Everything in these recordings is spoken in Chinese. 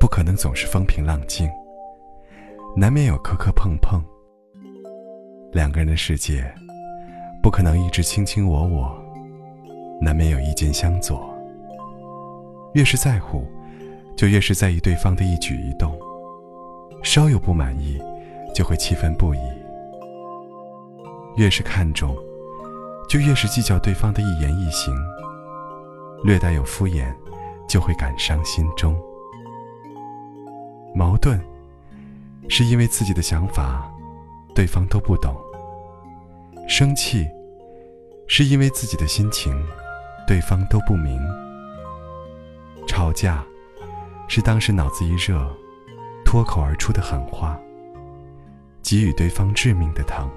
不可能总是风平浪静，难免有磕磕碰碰。两个人的世界，不可能一直卿卿我我，难免有意见相左。越是在乎，就越是在意对方的一举一动，稍有不满意，就会气愤不已。越是看重，就越是计较对方的一言一行，略带有敷衍。就会感伤心中。矛盾，是因为自己的想法，对方都不懂；生气，是因为自己的心情，对方都不明；吵架，是当时脑子一热，脱口而出的狠话，给予对方致命的疼；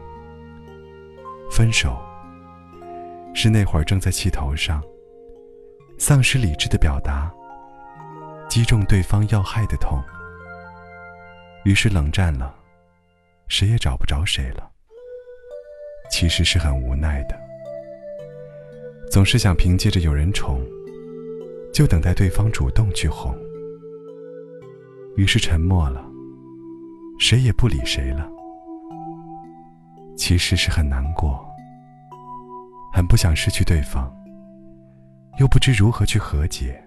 分手，是那会儿正在气头上。丧失理智的表达，击中对方要害的痛，于是冷战了，谁也找不着谁了。其实是很无奈的，总是想凭借着有人宠，就等待对方主动去哄，于是沉默了，谁也不理谁了。其实是很难过，很不想失去对方。又不知如何去和解，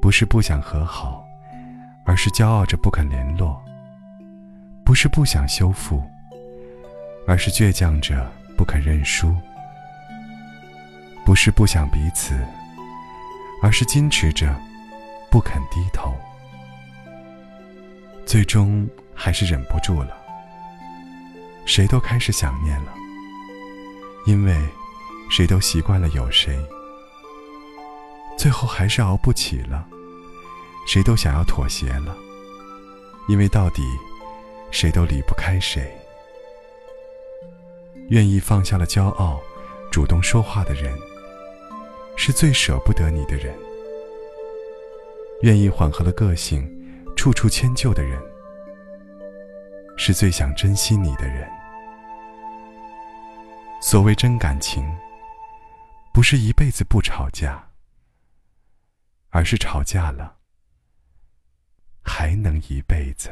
不是不想和好，而是骄傲着不肯联络；不是不想修复，而是倔强着不肯认输；不是不想彼此，而是矜持着不肯低头。最终还是忍不住了，谁都开始想念了，因为。谁都习惯了有谁，最后还是熬不起了。谁都想要妥协了，因为到底谁都离不开谁。愿意放下了骄傲，主动说话的人，是最舍不得你的人；愿意缓和了个性，处处迁就的人，是最想珍惜你的人。所谓真感情。不是一辈子不吵架，而是吵架了还能一辈子。